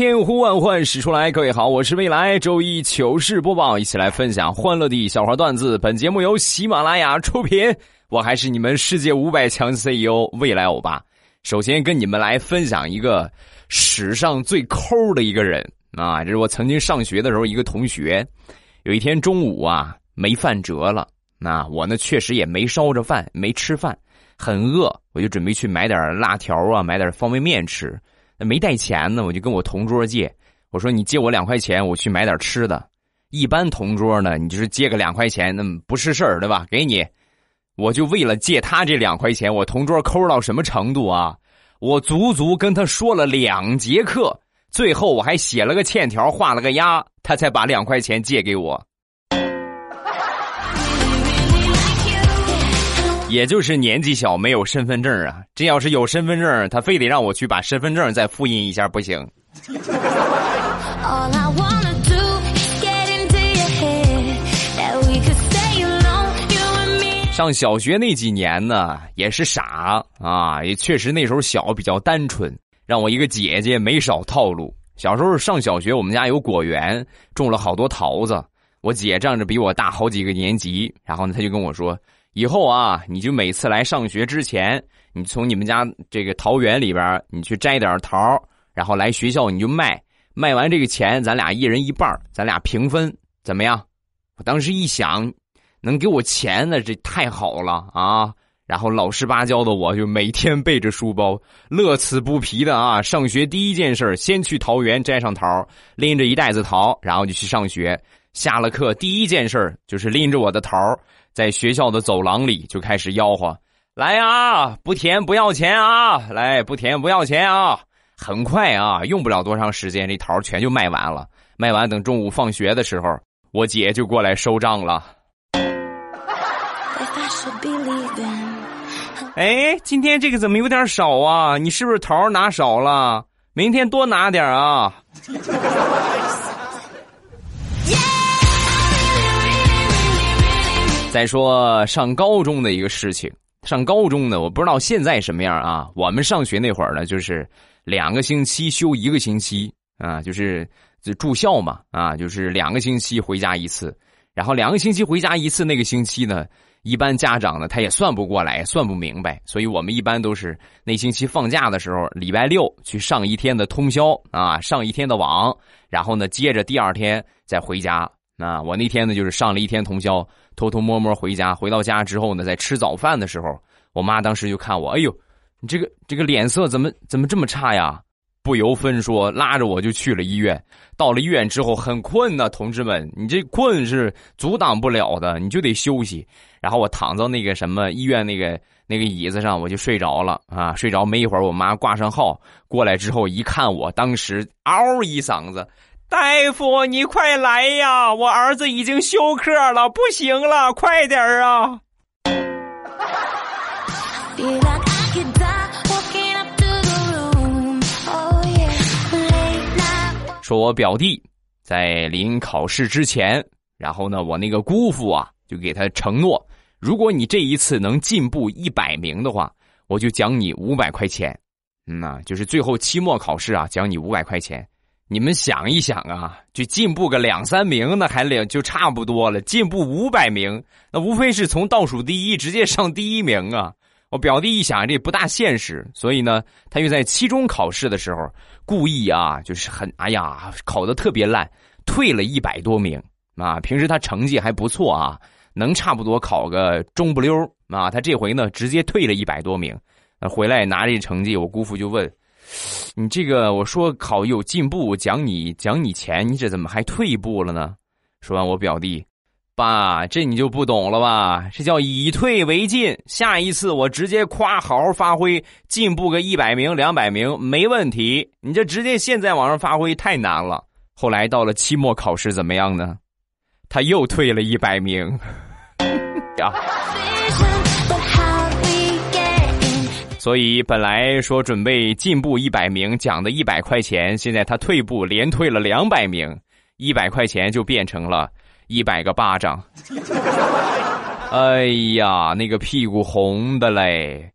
千呼万唤始出来，各位好，我是未来周一糗事播报，一起来分享欢乐的笑话段子。本节目由喜马拉雅出品，我还是你们世界五百强 CEO 未来欧巴。首先跟你们来分享一个史上最抠的一个人啊，这是我曾经上学的时候一个同学。有一天中午啊，没饭辙了，那我呢确实也没烧着饭，没吃饭，很饿，我就准备去买点辣条啊，买点方便面吃。没带钱呢，我就跟我同桌借，我说你借我两块钱，我去买点吃的。一般同桌呢，你就是借个两块钱，那不是事儿，对吧？给你，我就为了借他这两块钱，我同桌抠到什么程度啊？我足足跟他说了两节课，最后我还写了个欠条，画了个押，他才把两块钱借给我。也就是年纪小，没有身份证啊。这要是有身份证，他非得让我去把身份证再复印一下，不行。上小学那几年呢，也是傻啊，也确实那时候小，比较单纯，让我一个姐姐没少套路。小时候上小学，我们家有果园，种了好多桃子。我姐仗着比我大好几个年级，然后呢，她就跟我说：“以后啊，你就每次来上学之前，你从你们家这个桃园里边，你去摘点桃，然后来学校你就卖，卖完这个钱，咱俩一人一半，咱俩平分，怎么样？”我当时一想，能给我钱那，这太好了啊！然后老实巴交的我就每天背着书包，乐此不疲的啊。上学第一件事先去桃园摘上桃，拎着一袋子桃，然后就去上学。下了课第一件事就是拎着我的桃，在学校的走廊里就开始吆喝：“来啊，不甜不要钱啊！来，不甜不要钱啊！”很快啊，用不了多长时间，这桃全就卖完了。卖完，等中午放学的时候，我姐就过来收账了。哎，今天这个怎么有点少啊？你是不是桃拿少了？明天多拿点啊！再说上高中的一个事情，上高中呢，我不知道现在什么样啊。我们上学那会儿呢，就是两个星期休一个星期啊，就是就住校嘛啊，就是两个星期回家一次。然后两个星期回家一次，那个星期呢，一般家长呢他也算不过来，算不明白，所以我们一般都是那星期放假的时候，礼拜六去上一天的通宵啊，上一天的网，然后呢接着第二天再回家。那我那天呢就是上了一天通宵，偷偷摸摸回家。回到家之后呢，在吃早饭的时候，我妈当时就看我，哎呦，你这个这个脸色怎么怎么这么差呀？不由分说，拉着我就去了医院。到了医院之后，很困呐、同志们，你这困是阻挡不了的，你就得休息。然后我躺到那个什么医院那个那个椅子上，我就睡着了啊。睡着没一会儿，我妈挂上号过来之后，一看我，当时嗷一嗓子：“大夫，你快来呀！我儿子已经休克了，不行了，快点儿啊！” Oh. 说我表弟在临考试之前，然后呢，我那个姑父啊，就给他承诺，如果你这一次能进步一百名的话，我就奖你五百块钱。嗯呐、就是最后期末考试啊，奖你五百块钱。你们想一想啊，就进步个两三名，那还两就差不多了。进步五百名，那无非是从倒数第一直接上第一名啊。我表弟一想，这不大现实，所以呢，他又在期中考试的时候故意啊，就是很哎呀，考的特别烂，退了一百多名啊。平时他成绩还不错啊，能差不多考个中不溜啊。他这回呢，直接退了一百多名，回来拿这成绩，我姑父就问：“你这个，我说考有进步，奖你奖你钱，你这怎么还退步了呢？”说完，我表弟。爸，这你就不懂了吧？这叫以退为进。下一次我直接夸好好发挥，进步个一百名、两百名没问题。你这直接现在往上发挥太难了。后来到了期末考试怎么样呢？他又退了一百名。呀，所以本来说准备进步一百名，奖的一百块钱，现在他退步，连退了两百名，一百块钱就变成了一百个巴掌。哎呀，那个屁股红的嘞，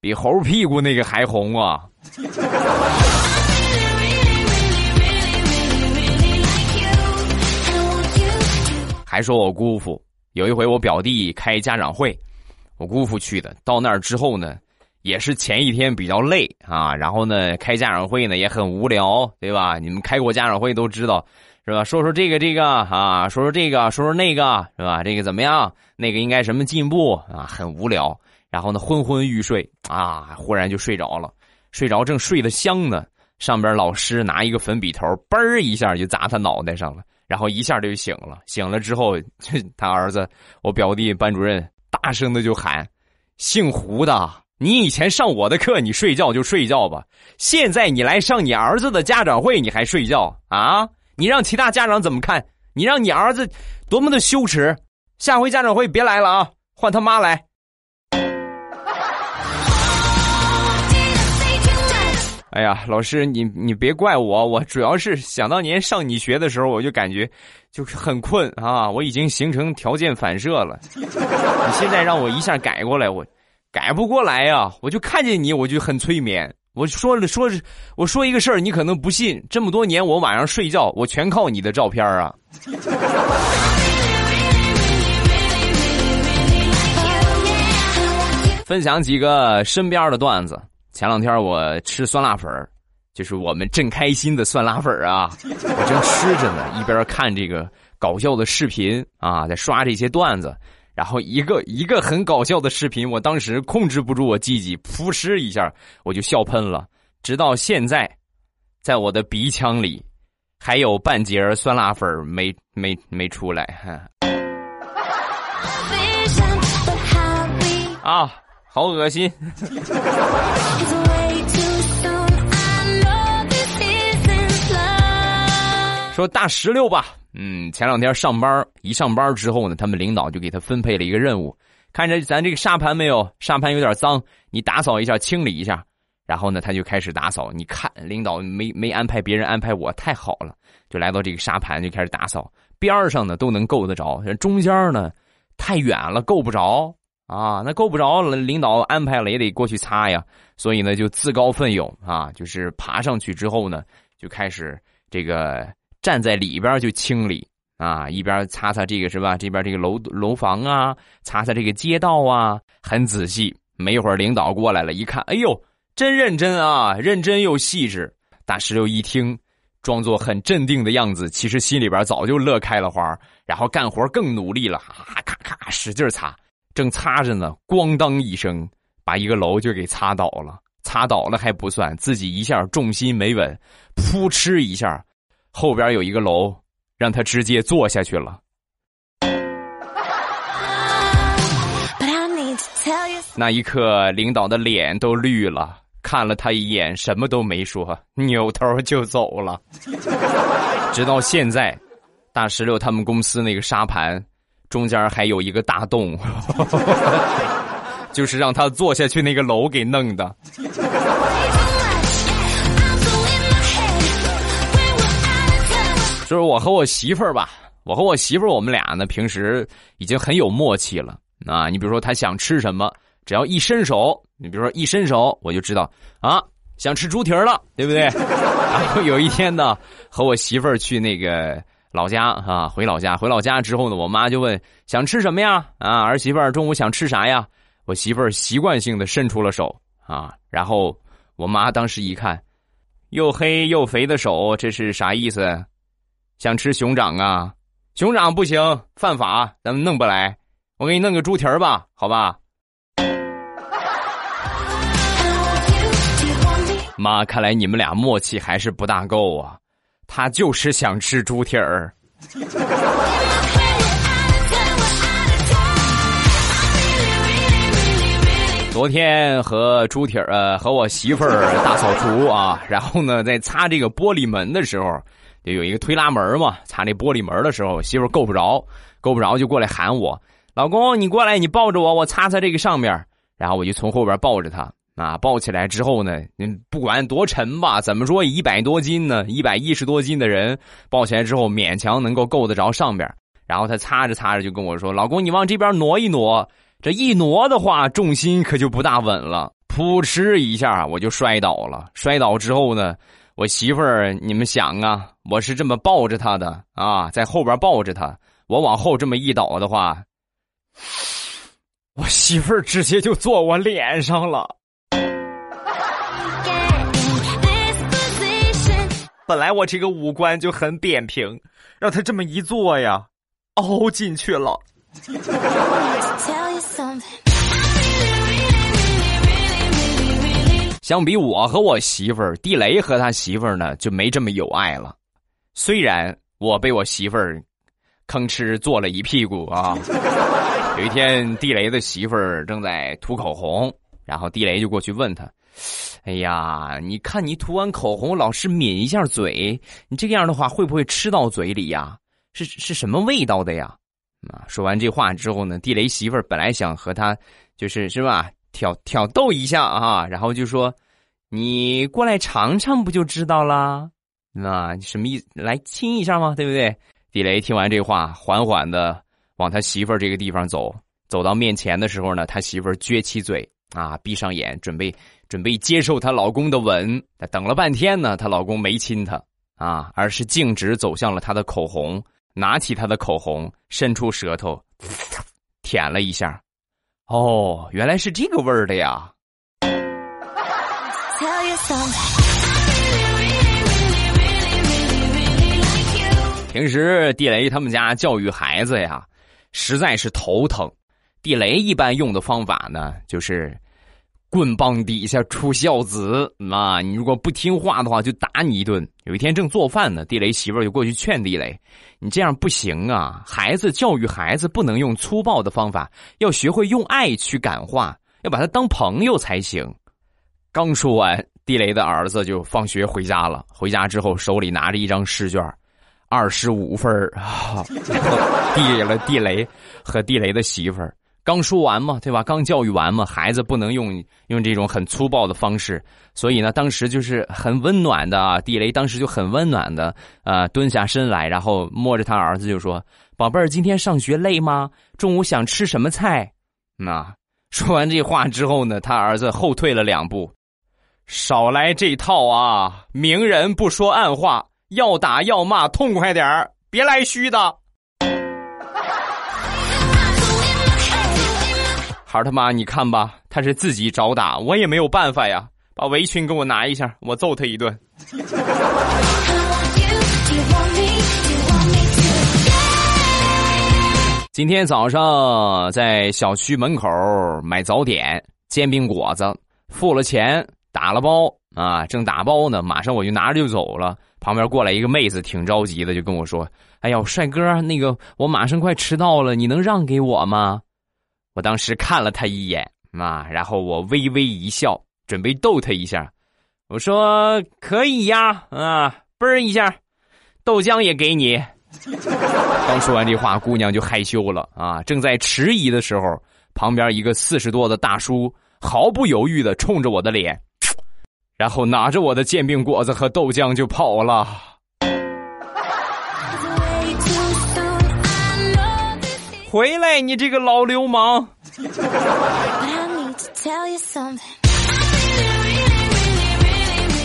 比猴屁股那个还红啊！还说我姑父有一回我表弟开家长会，我姑父去的，到那儿之后呢，也是前一天比较累啊，然后呢开家长会呢也很无聊，对吧？你们开过家长会都知道，是吧？说说这个这个啊，说说这个，说说那个，是吧？这个怎么样？那个应该什么进步啊？很无聊，然后呢昏昏欲睡啊，忽然就睡着了，睡着正睡得香呢，上边老师拿一个粉笔头，嘣一下就砸他脑袋上了。然后一下就醒了，醒了之后，他儿子，我表弟班主任大声的就喊：“姓胡的，你以前上我的课，你睡觉就睡觉吧，现在你来上你儿子的家长会，你还睡觉啊？你让其他家长怎么看？你让你儿子多么的羞耻！下回家长会别来了啊，换他妈来。”哎呀，老师，你你别怪我，我主要是想当年上你学的时候，我就感觉就是很困啊，我已经形成条件反射了。你现在让我一下改过来，我改不过来呀、我就看见你，我就很催眠。我说了说，我说一个事儿，你可能不信。这么多年，我晚上睡觉，我全靠你的照片啊。分享几个身边的段子。前两天我吃酸辣粉儿就是我们正开心的酸辣粉儿啊，我正吃着呢，一边看这个搞笑的视频啊，在刷这些段子，然后一个一个很搞笑的视频，我当时控制不住我自己，噗嗤一下我就笑喷了，直到现在，在我的鼻腔里还有半截酸辣粉儿没 没没出来，哈啊，好恶心。说大石榴吧，嗯，前两天上班，一上班之后呢，他们领导就给他分配了一个任务，看着咱这个沙盘没有，沙盘有点脏，你打扫一下，清理一下。然后呢，他就开始打扫。你看，领导没没安排别人，安排我，太好了，就来到这个沙盘就开始打扫。边上呢都能够得着，中间呢太远了够不着啊，那够不着了，领导安排了也得过去擦呀。所以呢，就自告奋勇啊，就是爬上去之后呢，就开始这个站在里边就清理啊，一边擦擦这个是吧？这边这个楼楼房啊，擦擦这个街道啊，很仔细。没一会儿，领导过来了，一看，哎呦，真认真啊，认真又细致。大石榴一听，装作很镇定的样子，其实心里边早就乐开了花，然后干活更努力了，咔咔咔使劲擦。正擦着呢，咣当一声，把一个楼就给擦倒了。擦倒了还不算，自己一下重心没稳，扑哧一下，后边有一个楼，让他直接坐下去了。那一刻，领导的脸都绿了，看了他一眼，什么都没说，扭头就走了。直到现在，大石榴他们公司那个沙盘中间还有一个大洞，就是让他坐下去那个楼给弄的。就是我和我媳妇儿吧，我和我媳妇儿，我们俩呢平时已经很有默契了啊。你比如说她想吃什么，只要一伸手，你比如说一伸手，我就知道啊，想吃猪蹄儿了，对不对？然后有一天呢，和我媳妇儿去那个老家啊，回老家，回老家之后呢，我妈就问想吃什么呀？啊，儿媳妇儿中午想吃啥呀？我媳妇儿习惯性的伸出了手啊，然后我妈当时一看，又黑又肥的手，这是啥意思？想吃熊掌啊？熊掌不行，犯法，咱们弄不来。我给你弄个猪蹄儿吧，好吧? 妈，看来你们俩默契还是不大够啊。他就是想吃猪蹄儿。昨天和猪蹄儿呃和我媳妇儿大扫除啊，然后呢在擦这个玻璃门的时候，就有一个推拉门嘛，擦那玻璃门的时候，媳妇够不着，够不着就过来喊我：“老公，你过来，你抱着我，我擦擦这个上面。”然后我就从后边抱着他啊，抱起来之后呢，你不管多沉吧，怎么说一百多斤呢？一百一十多斤的人抱起来之后，勉强能够够得着上边。然后他擦着擦着就跟我说：“老公，你往这边挪一挪。”这一挪的话，重心可就不大稳了，扑哧一下我就摔倒了。摔倒之后呢，我媳妇儿，你们想啊，我是这么抱着她的啊，在后边抱着她，我往后这么一倒的话，我媳妇儿直接就坐我脸上了。本来我这个五官就很扁平，让她这么一坐呀，凹进去了。相比我和我媳妇儿，地雷和他媳妇儿呢就没这么有爱了。虽然我被我媳妇儿吭哧坐了一屁股啊。有一天，地雷的媳妇儿正在涂口红，然后地雷就过去问他：“哎呀，你看你涂完口红老是抿一下嘴，你这样的话会不会吃到嘴里呀？是是什么味道的呀？”啊，说完这话之后呢，地雷媳妇儿本来想和他就是是吧？挑挑逗一下啊，然后就说：“你过来尝尝不就知道了？那什么意思？来亲一下吗？对不对？”地雷听完这话，缓缓的往他媳妇儿这个地方走，走到面前的时候呢，他媳妇儿撅起嘴啊，闭上眼，准备准备接受她老公的吻。等了半天呢，她老公没亲她啊，而是径直走向了她的口红，拿起她的口红，伸出舌头舔了一下。哦，原来是这个味儿的呀！平时地雷他们家教育孩子呀，实在是头疼。地雷一般用的方法呢，就是棍棒底下出孝子啊！你如果不听话的话，就打你一顿。有一天正做饭呢，地雷媳妇儿就过去劝地雷：“你这样不行啊！孩子教育孩子不能用粗暴的方法，要学会用爱去感化，要把他当朋友才行。”刚说完，地雷的儿子就放学回家了。回家之后，手里拿着一张试卷，二十五分啊，递给了地雷和地雷的媳妇儿。刚说完嘛，对吧？刚教育完嘛，孩子不能用用这种很粗暴的方式，所以呢，当时就是很温暖的啊。地雷当时就很温暖的啊，蹲下身来，然后摸着他儿子就说：“宝贝儿，今天上学累吗？中午想吃什么菜？”那说完这话之后呢，他儿子后退了两步，少来这套啊！明人不说暗话，要打要骂，痛快点儿，别来虚的。孩他妈，你看吧，他是自己找打，我也没有办法呀。把围裙给我拿一下，我揍他一顿。今天早上在小区门口买早点，煎饼果子，付了钱，打了包啊，正打包呢，马上我就拿着就走了。旁边过来一个妹子，挺着急的，就跟我说：“哎呀，帅哥，那个我马上快迟到了，你能让给我吗？”我当时看了他一眼啊，然后我微微一笑，准备逗他一下。我说：“可以呀，啊，嘣一下，豆浆也给你。”刚说完这话，姑娘就害羞了啊。正在迟疑的时候，旁边一个四十多的大叔毫不犹豫的冲着我的脸，然后拿着我的煎饼果子和豆浆就跑了。回来，你这个老流氓！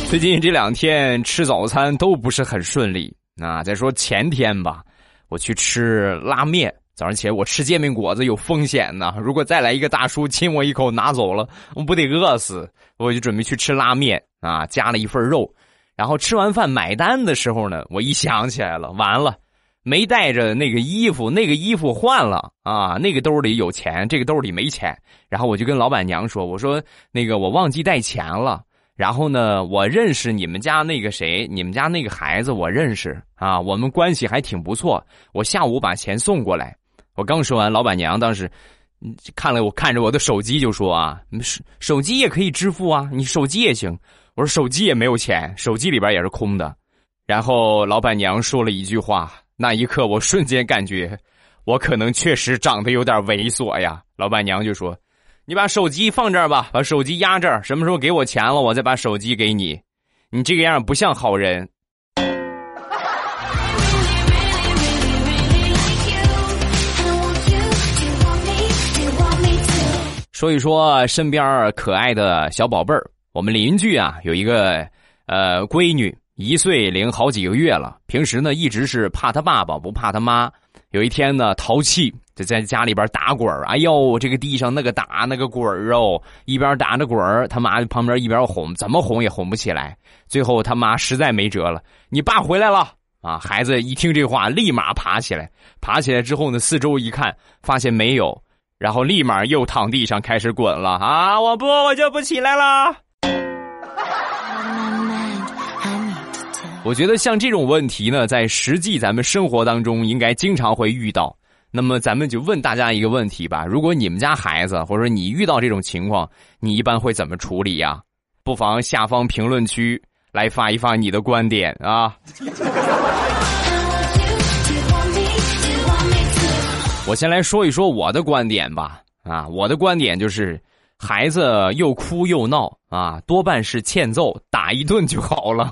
最近这两天吃早餐都不是很顺利啊。再说前天吧，我去吃拉面，早上起来我吃煎饼果子有风险呢。如果再来一个大叔亲我一口拿走了，我不得饿死？我就准备去吃拉面啊，加了一份肉。然后吃完饭买单的时候呢，我一想起来了，完了。没带着那个衣服，那个衣服换了啊，那个兜里有钱，这个兜里没钱。然后我就跟老板娘说：“我说那个我忘记带钱了。然后呢，我认识你们家那个谁，你们家那个孩子我认识啊，我们关系还挺不错。我下午把钱送过来。”我刚说完，老板娘当时看了我看着我的手机就说：“啊，手手机也可以支付啊，你手机也行。”我说：“手机也没有钱，手机里边也是空的。”然后老板娘说了一句话。那一刻，我瞬间感觉我可能确实长得有点猥琐呀。老板娘就说：“你把手机放这儿吧，把手机压这儿，什么时候给我钱了，我再把手机给你。你这个样不像好人。”说一说身边可爱的小宝贝儿，我们邻居啊有一个呃闺女，一岁零好几个月了。平时呢一直是怕他爸爸不怕他妈。有一天呢淘气就在家里边打滚儿，哎呦这个地上那个打那个滚儿哦，一边打着滚儿，他妈旁边一边哄，怎么哄也哄不起来。最后他妈实在没辙了，你爸回来了啊！孩子一听这话，立马爬起来，爬起来之后呢四周一看，发现没有。然后立马又躺地上开始滚了啊！我不，我就不起来了。我觉得像这种问题呢，在实际咱们生活当中应该经常会遇到。那么咱们就问大家一个问题吧：如果你们家孩子或者你遇到这种情况，你一般会怎么处理呀？不妨下方评论区来发一发你的观点啊！我先来说一说我的观点吧。啊，我的观点就是，孩子又哭又闹啊，多半是欠揍，打一顿就好了。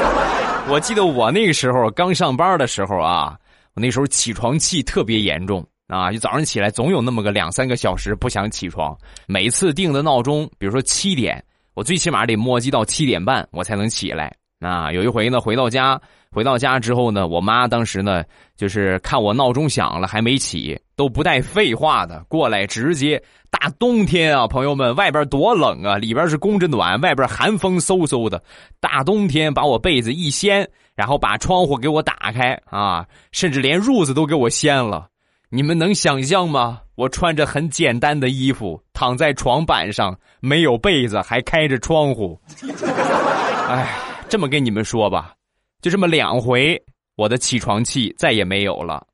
我记得我那个时候刚上班的时候啊，我那时候起床气特别严重啊，就早上起来总有那么个两三个小时不想起床。每次定的闹钟，比如说七点，我最起码得磨叽到七点半，我才能起来。啊，有一回呢，回到家。回到家之后呢，我妈当时呢，就是看我闹钟响了还没起，都不带废话的过来，直接大冬天啊，朋友们，外边多冷啊，里边是供着暖，外边寒风嗖嗖的，大冬天把我被子一掀，然后把窗户给我打开啊，甚至连褥子都给我掀了，你们能想象吗？我穿着很简单的衣服躺在床板上，没有被子，还开着窗户，哎，这么跟你们说吧。就这么两回，我的起床气再也没有了。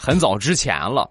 很早之前了，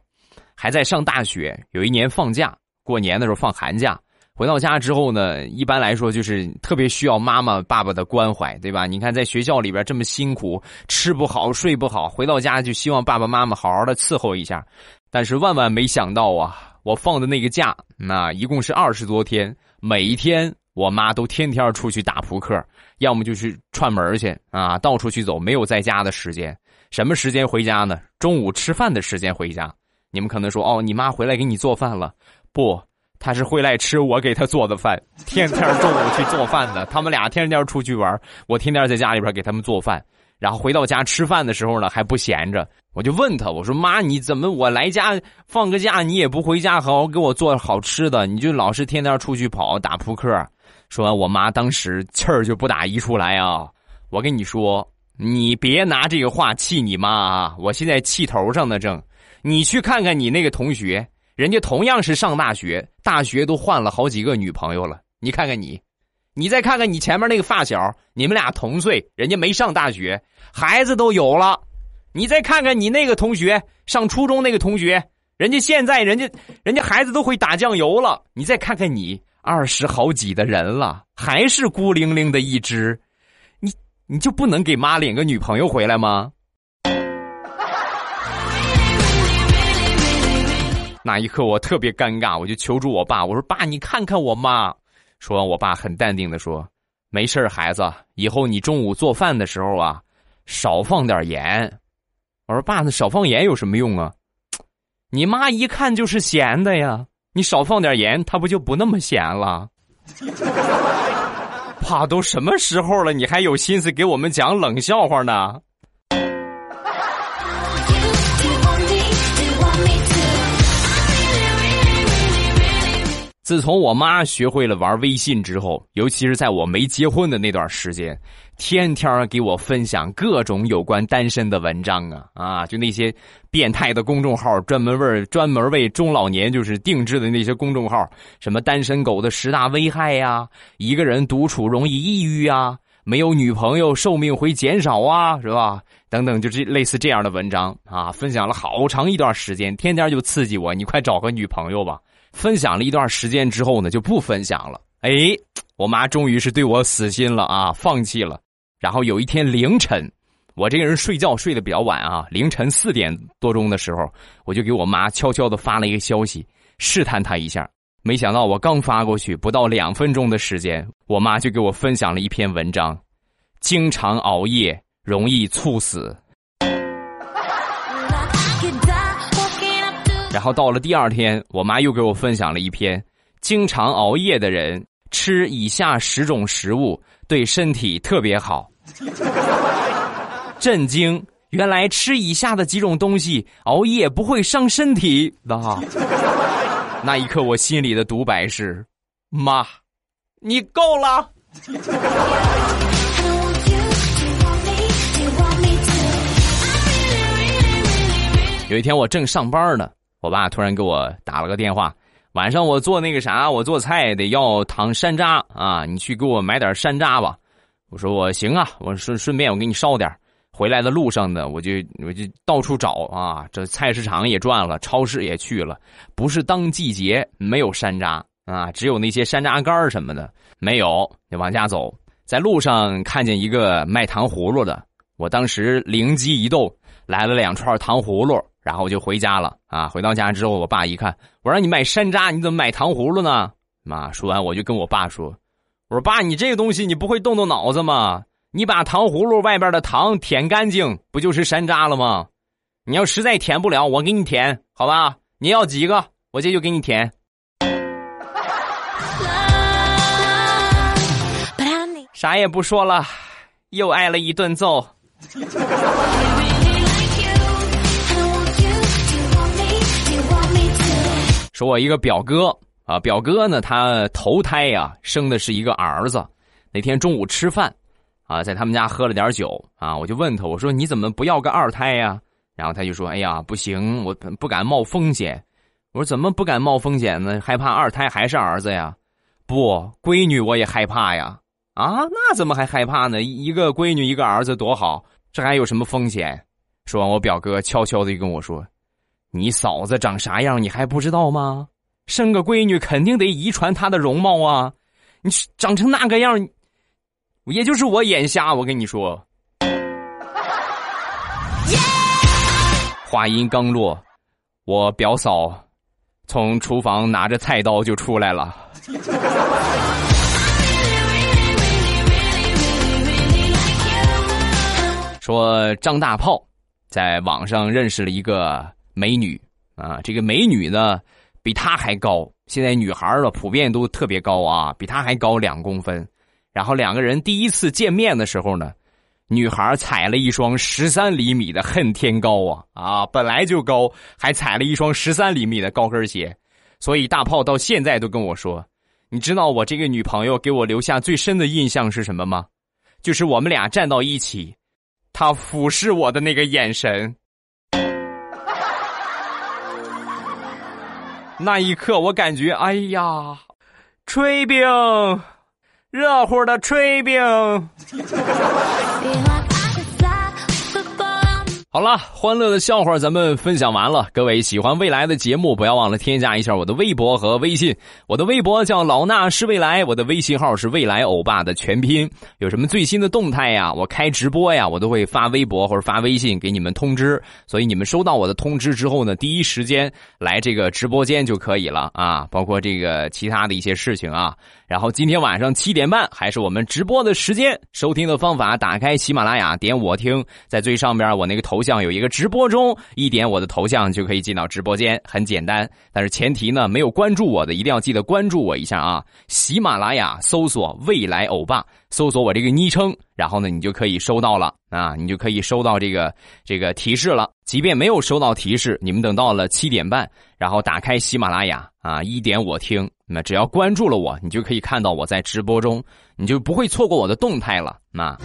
还在上大学。有一年放假，过年的时候放寒假，回到家之后呢，一般来说就是特别需要妈妈爸爸的关怀，对吧？你看在学校里边这么辛苦，吃不好睡不好，回到家就希望爸爸妈妈好好的伺候一下。但是万万没想到啊！我放的那个假，那一共是二十多天，每一天我妈都天天出去打扑克，要么就去串门去啊，到处去走，没有在家的时间。什么时间回家呢？中午吃饭的时间回家。你们可能说，哦，你妈回来给你做饭了？不，她是回来吃我给她做的饭，天天中午去做饭的。他们俩天天出去玩，我天天在家里边给他们做饭。然后回到家吃饭的时候呢，还不闲着，我就问他，我说妈，你怎么我来家放个假，你也不回家好好给我做好吃的，你就老是天天出去跑打扑克。说完，我妈当时气儿就不打一处来啊！我跟你说，你别拿这个话气你妈啊！我现在气头上呢，正。你去看看你那个同学，人家同样是上大学，大学都换了好几个女朋友了，你看看你。你再看看你前面那个发小，你们俩同岁，人家没上大学，孩子都有了。你再看看你那个同学，上初中那个同学，人家现在人家人家孩子都会打酱油了。你再看看你二十好几的人了，还是孤零零的一只，你你就不能给妈领个女朋友回来吗？那一刻我特别尴尬，我就求助我爸，我说爸，你看看我妈。说完，我爸很淡定的说：“没事孩子，以后你中午做饭的时候啊，少放点盐。”我说：“爸，那少放盐有什么用啊？你妈一看就是咸的呀，你少放点盐，她不就不那么咸了？” 爸，都什么时候了，你还有心思给我们讲冷笑话呢？自从我妈学会了玩微信之后，尤其是在我没结婚的那段时间，天天给我分享各种有关单身的文章啊啊！就那些变态的公众号，专门为专门为中老年就是定制的那些公众号，什么单身狗的十大危害呀，一个人独处容易抑郁啊，没有女朋友寿命会减少啊，是吧？等等，就这类似这样的文章啊，分享了好长一段时间，天天就刺激我，你快找个女朋友吧。分享了一段时间之后呢，就不分享了哎，我妈终于是对我死心了啊，放弃了。然后有一天凌晨，我这个人睡觉睡得比较晚啊，凌晨四点多钟的时候，我就给我妈悄悄的发了一个消息，试探她一下。没想到我刚发过去，不到两分钟的时间，我妈就给我分享了一篇文章：经常熬夜容易猝死。然后到了第二天，我妈又给我分享了一篇：经常熬夜的人。吃以下十种食物对身体特别好。震惊！原来吃以下的几种东西熬夜不会伤身体的。那一刻，我心里的独白是：妈，你够了。有一天，我正上班呢，我爸突然给我打了个电话。晚上我做那个啥，我做菜得要糖山楂啊，你去给我买点山楂吧。我说我行啊，我顺顺便我给你捎点。回来的路上呢，我就我就到处找啊，这菜市场也转了，超市也去了，不是当季节没有山楂啊，只有那些山楂干什么的没有。就往家走，在路上看见一个卖糖葫芦的，我当时灵机一动，来了两串糖葫芦。然后我就回家了啊！回到家之后，我爸一看，我让你买山楂，你怎么买糖葫芦呢？妈，说完我就跟我爸说：“我说爸，你这个东西你不会动动脑子吗？你把糖葫芦外边的糖舔干净，不就是山楂了吗？你要实在舔不了，我给你舔，好吧？你要几个，我这就给你舔。”啥也不说了，又挨了一顿揍。说我一个表哥啊，表哥呢，他头胎呀生的是一个儿子。那天中午吃饭，啊，在他们家喝了点酒啊，我就问他，我说你怎么不要个二胎呀？然后他就说，哎呀，不行，我不敢冒风险。我说怎么不敢冒风险呢？害怕二胎还是儿子呀？不，闺女我也害怕呀。啊，那怎么还害怕呢？一个闺女一个儿子多好，这还有什么风险？说完，我表哥悄悄的跟我说。你嫂子长啥样，你还不知道吗？生个闺女肯定得遗传她的容貌啊！你长成那个样，也就是我眼瞎。我跟你说，话音刚落，我表嫂从厨房拿着菜刀就出来了，说张大炮在网上认识了一个。美女啊，这个美女呢比她还高。现在女孩儿普遍都特别高啊，比她还高两公分。然后两个人第一次见面的时候呢，女孩踩了一双十三厘米的恨天高啊啊，本来就高，还踩了一双十三厘米的高跟鞋。所以大炮到现在都跟我说：“你知道我这个女朋友给我留下最深的印象是什么吗？就是我们俩站到一起，她俯视我的那个眼神。”那一刻，我感觉，哎呀，炊饼，热乎的炊饼。好了，欢乐的笑话咱们分享完了。各位喜欢未来的节目，不要忘了添加一下我的微博和微信。我的微博叫老衲是未来，我的微信号是未来欧巴的全拼。有什么最新的动态呀？我开直播呀，我都会发微博或者发微信给你们通知。所以你们收到我的通知之后呢，第一时间来这个直播间就可以了啊。包括这个其他的一些事情啊。然后今天晚上七点半还是我们直播的时间。收听的方法：打开喜马拉雅，点我听，在最上边我那个头像有一个直播中，一点我的头像就可以进到直播间，很简单。但是前提呢，没有关注我的一定要记得关注我一下啊！喜马拉雅搜索“未来欧巴”，搜索我这个昵称，然后呢，你就可以收到了啊，你就可以收到这个这个提示了。即便没有收到提示，你们等到了七点半，然后打开喜马拉雅啊，一点我听。那只要关注了我，你就可以看到我在直播中，你就不会错过我的动态了。那，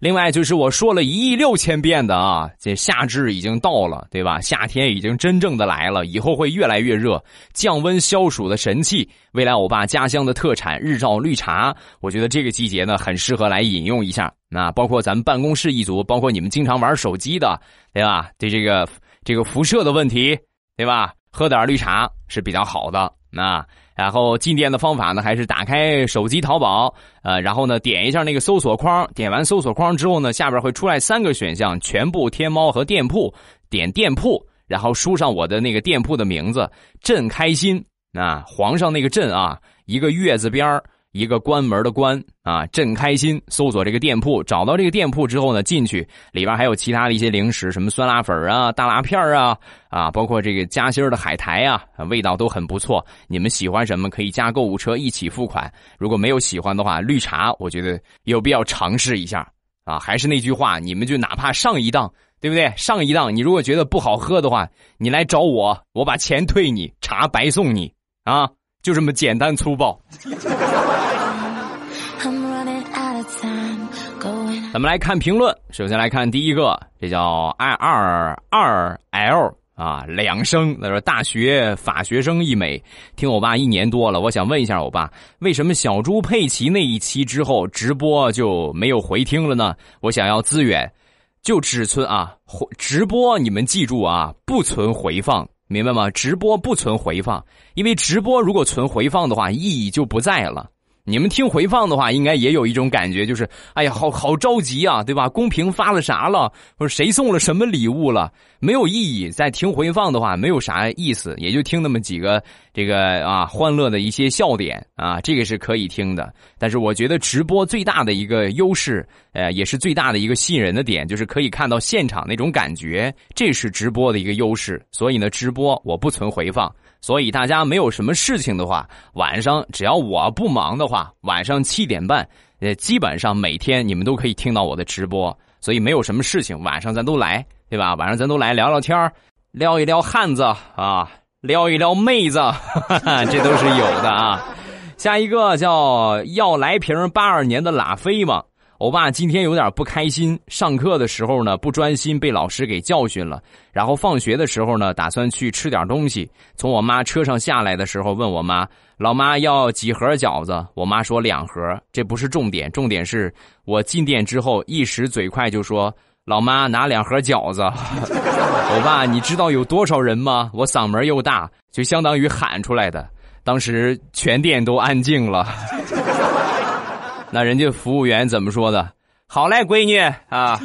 另外就是我说了一亿六千遍的啊，这夏至已经到了，对吧？夏天已经真正的来了，以后会越来越热，降温消暑的神器，未来欧巴家乡的特产日照绿茶，我觉得这个季节呢很适合来饮用一下。那包括咱们办公室一族，包括你们经常玩手机的，对吧？对这个这个辐射的问题，对吧？喝点绿茶是比较好的。那然后进店的方法呢，还是打开手机淘宝，呃，然后呢点一下那个搜索框，点完搜索框之后呢，下边会出来三个选项，全部天猫和店铺，点店铺，然后输上我的那个店铺的名字，朕开心啊，皇上那个朕啊，一个月字边儿。一个关门的关啊，朕开心。搜索这个店铺，找到这个店铺之后呢，进去里边还有其他的一些零食，什么酸辣粉啊、大辣片啊啊，包括这个夹心的海苔啊，味道都很不错。你们喜欢什么可以加购物车一起付款。如果没有喜欢的话，绿茶我觉得有必要尝试一下啊。还是那句话，你们就哪怕上一档，对不对？上一档，你如果觉得不好喝的话，你来找我，我把钱退你，茶白送你啊，就这么简单粗暴。咱们来看评论，首先来看第一个，这叫 i 二二 l 啊，两声。他说大学法学生一枚，听我爸一年多了，我想问一下我爸，为什么小猪佩奇那一期之后直播就没有回听了呢？我想要资源，就只存啊回直播，你们记住啊，不存回放，明白吗？直播不存回放，因为直播如果存回放的话，意义就不在了。你们听回放的话，应该也有一种感觉，就是哎呀，好好着急啊，对吧？公屏发了啥了，或者谁送了什么礼物了，没有意义。在听回放的话，没有啥意思，也就听那么几个这个啊欢乐的一些笑点啊，这个是可以听的。但是我觉得直播最大的一个优势，呃，也是最大的一个吸引人的点，就是可以看到现场那种感觉，这是直播的一个优势。所以呢，直播我不存回放。所以大家没有什么事情的话，晚上只要我不忙的话，晚上七点半，呃，基本上每天你们都可以听到我的直播。所以没有什么事情，晚上咱都来，对吧？晚上咱都来聊聊天儿，撩一撩汉子啊，撩一撩妹子，这都是有的啊。下一个叫要来瓶八二年的拉菲吗？欧巴今天有点不开心，上课的时候呢不专心，被老师给教训了。然后放学的时候呢，打算去吃点东西。从我妈车上下来的时候，问我妈：“老妈要几盒饺子？”我妈说：“两盒。”这不是重点，重点是我进店之后一时嘴快就说：“老妈拿两盒饺子。”欧巴，你知道有多少人吗？我嗓门又大，就相当于喊出来的。当时全店都安静了。那人家服务员怎么说的？好嘞，闺女啊。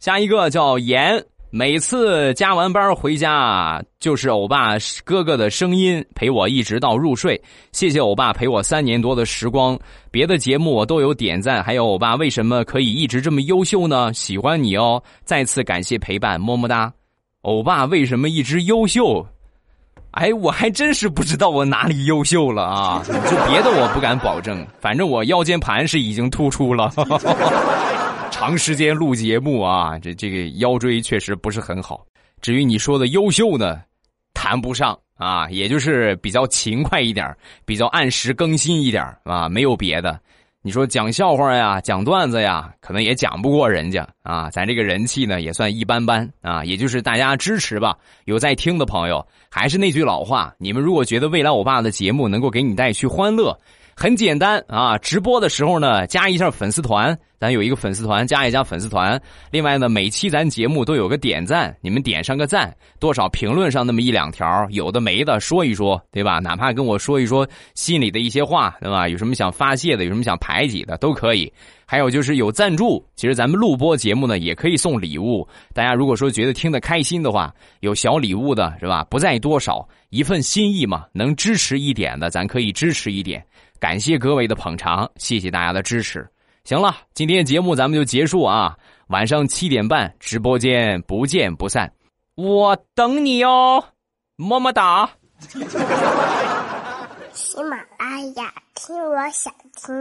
下一个叫严，每次加完班回家，就是欧巴哥哥的声音陪我一直到入睡。谢谢欧巴陪我三年多的时光，别的节目我都有点赞。还有欧巴为什么可以一直这么优秀呢？喜欢你哦，再次感谢陪伴，么么哒。欧巴为什么一直优秀？哎，我还真是不知道我哪里优秀了啊！就别的我不敢保证，反正我腰间盘是已经突出了。长时间录节目啊，这这个腰椎确实不是很好。至于你说的优秀呢，谈不上啊，也就是比较勤快一点，比较按时更新一点啊，没有别的。你说讲笑话呀，讲段子呀，可能也讲不过人家啊。咱这个人气呢，也算一般般啊。也就是大家支持吧。有在听的朋友，还是那句老话，你们如果觉得未来我爸的节目能够给你带去欢乐。很简单啊！直播的时候呢，加一下粉丝团，咱有一个粉丝团，加一加粉丝团。另外呢，每期咱节目都有个点赞，你们点上个赞，多少评论上那么一两条，有的没的说一说，对吧？哪怕跟我说一说心里的一些话，对吧？有什么想发泄的，有什么想排挤的，都可以。还有就是有赞助，其实咱们录播节目呢，也可以送礼物。大家如果说觉得听得开心的话，有小礼物的是吧？不在多少，一份心意嘛，能支持一点的，咱可以支持一点。感谢各位的捧场，谢谢大家的支持。行了，今天的节目咱们就结束啊！晚上七点半直播间不见不散，我等你哦，么么哒。喜马拉雅，听我想听。